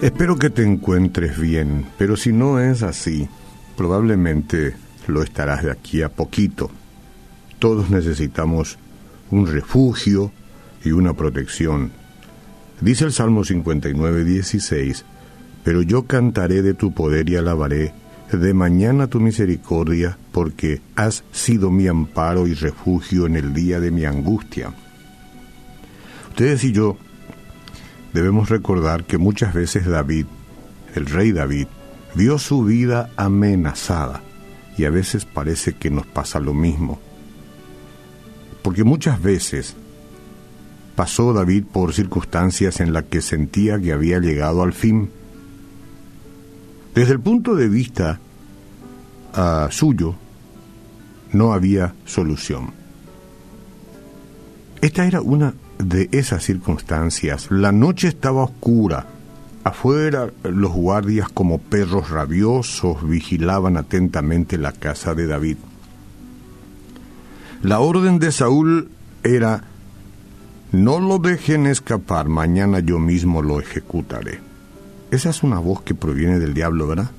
Espero que te encuentres bien, pero si no es así, probablemente lo estarás de aquí a poquito. Todos necesitamos un refugio y una protección. Dice el Salmo 59, 16, pero yo cantaré de tu poder y alabaré de mañana tu misericordia, porque has sido mi amparo y refugio en el día de mi angustia. Ustedes y yo debemos recordar que muchas veces David, el rey David, vio su vida amenazada y a veces parece que nos pasa lo mismo. Porque muchas veces pasó David por circunstancias en las que sentía que había llegado al fin. Desde el punto de vista uh, suyo, no había solución. Esta era una de esas circunstancias. La noche estaba oscura. Afuera los guardias como perros rabiosos vigilaban atentamente la casa de David. La orden de Saúl era, no lo dejen escapar, mañana yo mismo lo ejecutaré. Esa es una voz que proviene del diablo, ¿verdad?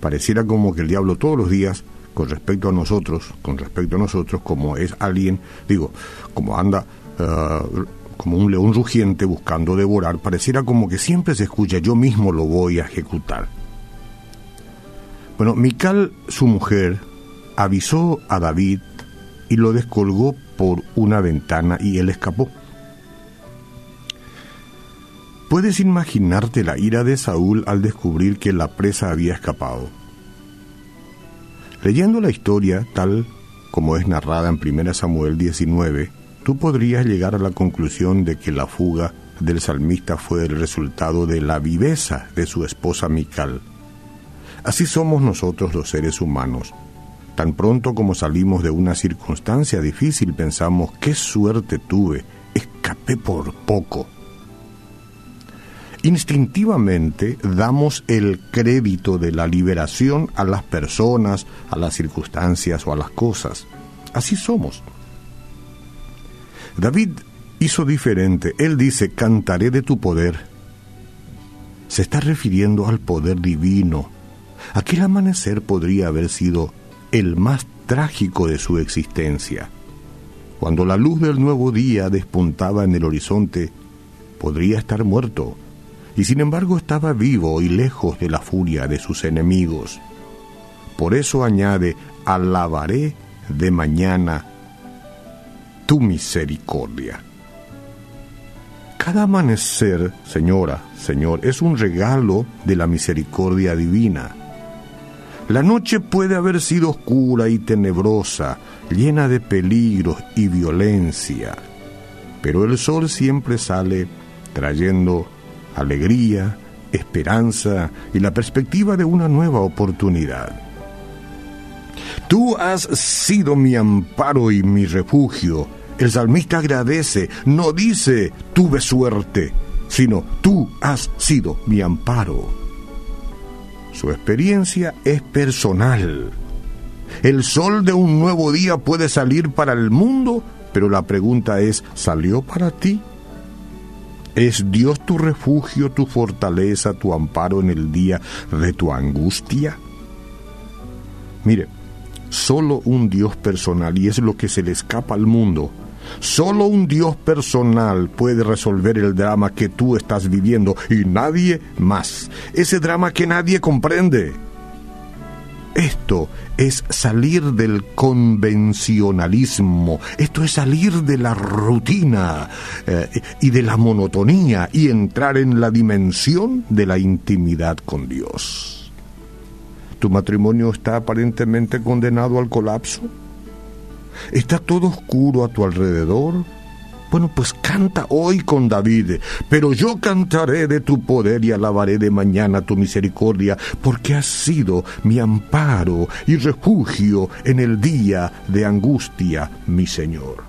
Pareciera como que el diablo todos los días, con respecto a nosotros, con respecto a nosotros, como es alguien, digo, como anda eh, como un león rugiente buscando devorar, pareciera como que siempre se escucha, yo mismo lo voy a ejecutar. Bueno, Mical, su mujer, avisó a David y lo descolgó por una ventana y él escapó. Puedes imaginarte la ira de Saúl al descubrir que la presa había escapado. Leyendo la historia tal como es narrada en 1 Samuel 19, tú podrías llegar a la conclusión de que la fuga del salmista fue el resultado de la viveza de su esposa Mical. Así somos nosotros los seres humanos. Tan pronto como salimos de una circunstancia difícil pensamos, qué suerte tuve, escapé por poco. Instintivamente damos el crédito de la liberación a las personas, a las circunstancias o a las cosas. Así somos. David hizo diferente. Él dice, cantaré de tu poder. Se está refiriendo al poder divino. Aquel amanecer podría haber sido el más trágico de su existencia. Cuando la luz del nuevo día despuntaba en el horizonte, podría estar muerto, y sin embargo estaba vivo y lejos de la furia de sus enemigos. Por eso añade, alabaré de mañana tu misericordia. Cada amanecer, señora, señor, es un regalo de la misericordia divina. La noche puede haber sido oscura y tenebrosa, llena de peligros y violencia, pero el sol siempre sale trayendo alegría, esperanza y la perspectiva de una nueva oportunidad. Tú has sido mi amparo y mi refugio. El salmista agradece, no dice tuve suerte, sino tú has sido mi amparo. Su experiencia es personal. El sol de un nuevo día puede salir para el mundo, pero la pregunta es, ¿salió para ti? ¿Es Dios tu refugio, tu fortaleza, tu amparo en el día de tu angustia? Mire, solo un Dios personal, y es lo que se le escapa al mundo. Solo un Dios personal puede resolver el drama que tú estás viviendo y nadie más. Ese drama que nadie comprende. Esto es salir del convencionalismo, esto es salir de la rutina eh, y de la monotonía y entrar en la dimensión de la intimidad con Dios. ¿Tu matrimonio está aparentemente condenado al colapso? ¿Está todo oscuro a tu alrededor? Bueno, pues canta hoy con David, pero yo cantaré de tu poder y alabaré de mañana tu misericordia, porque has sido mi amparo y refugio en el día de angustia, mi Señor.